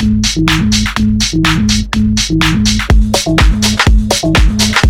Thank you.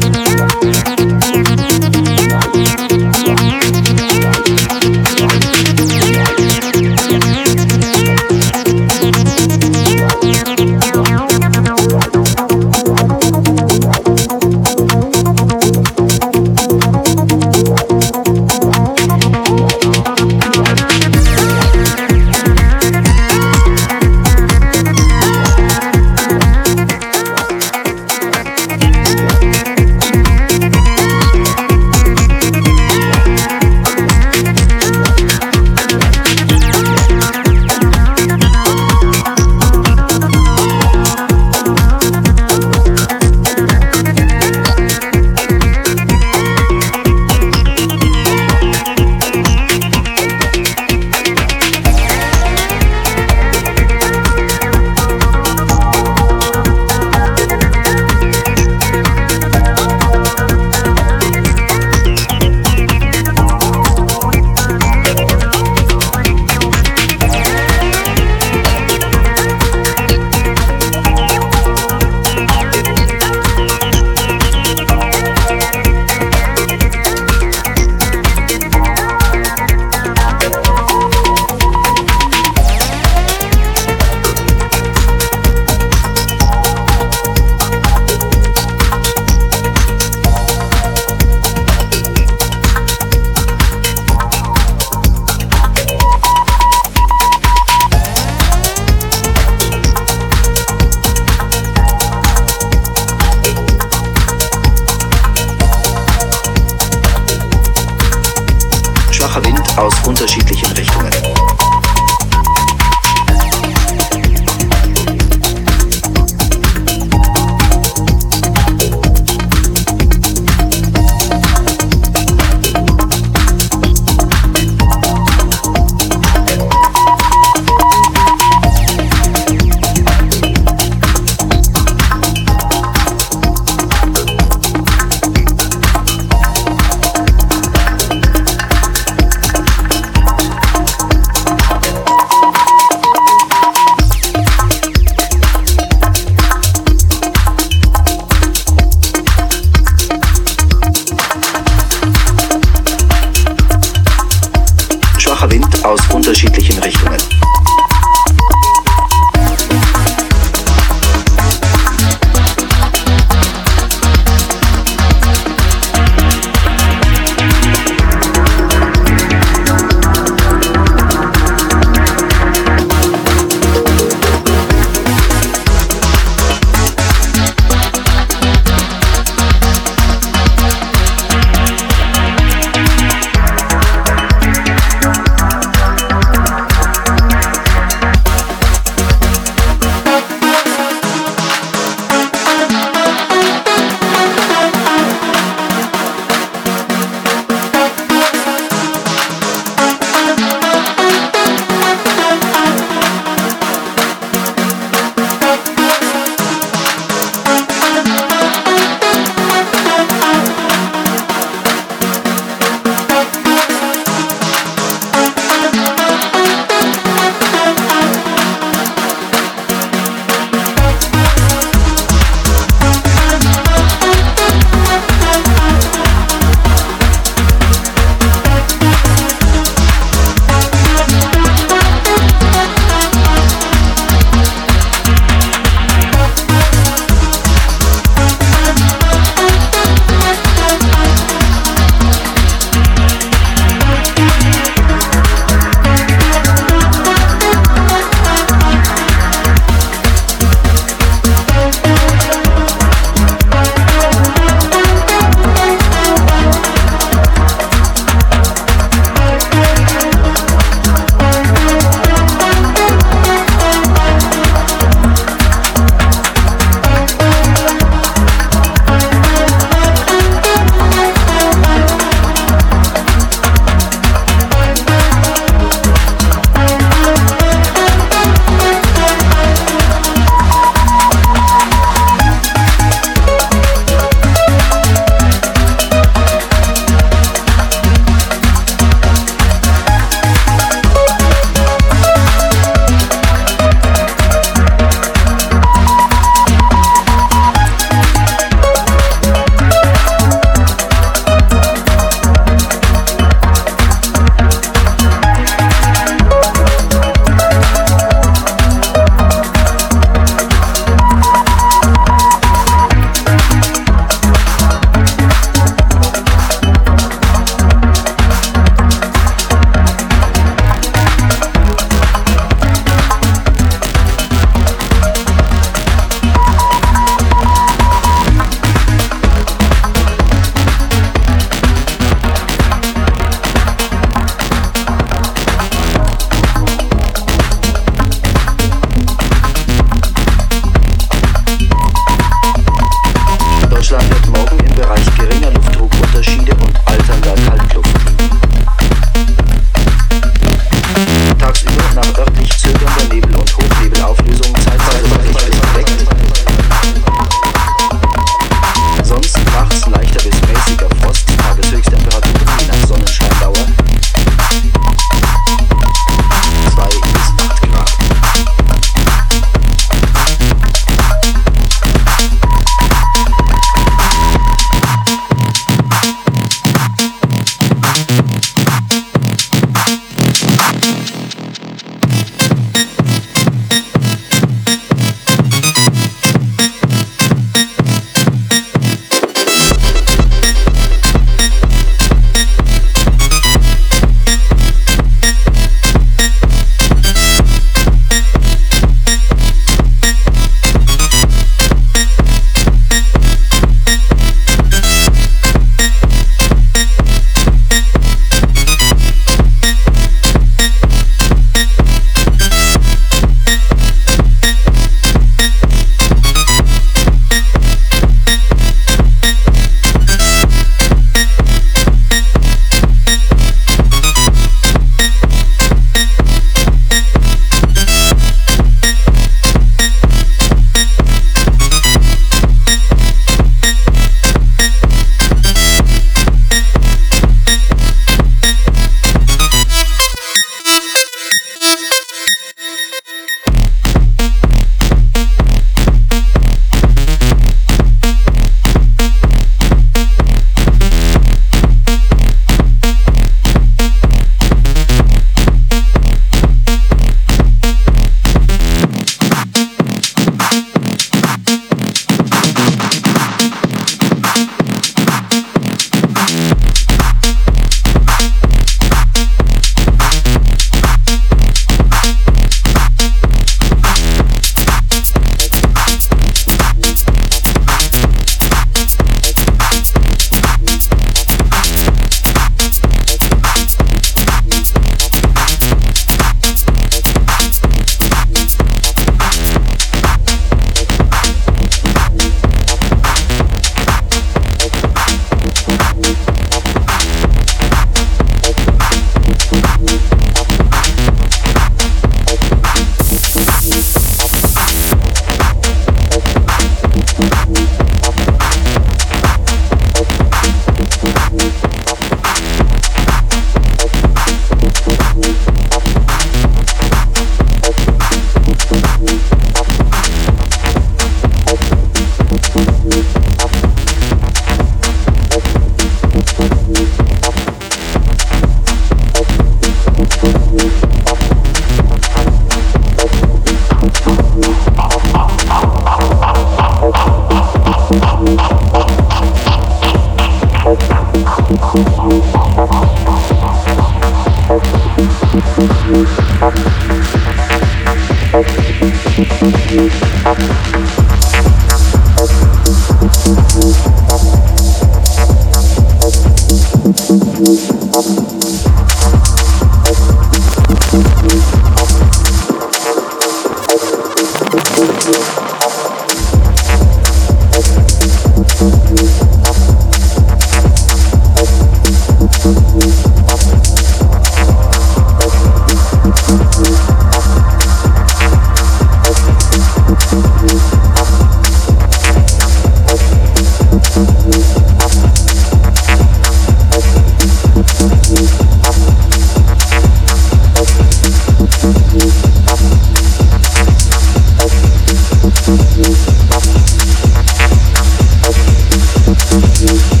Música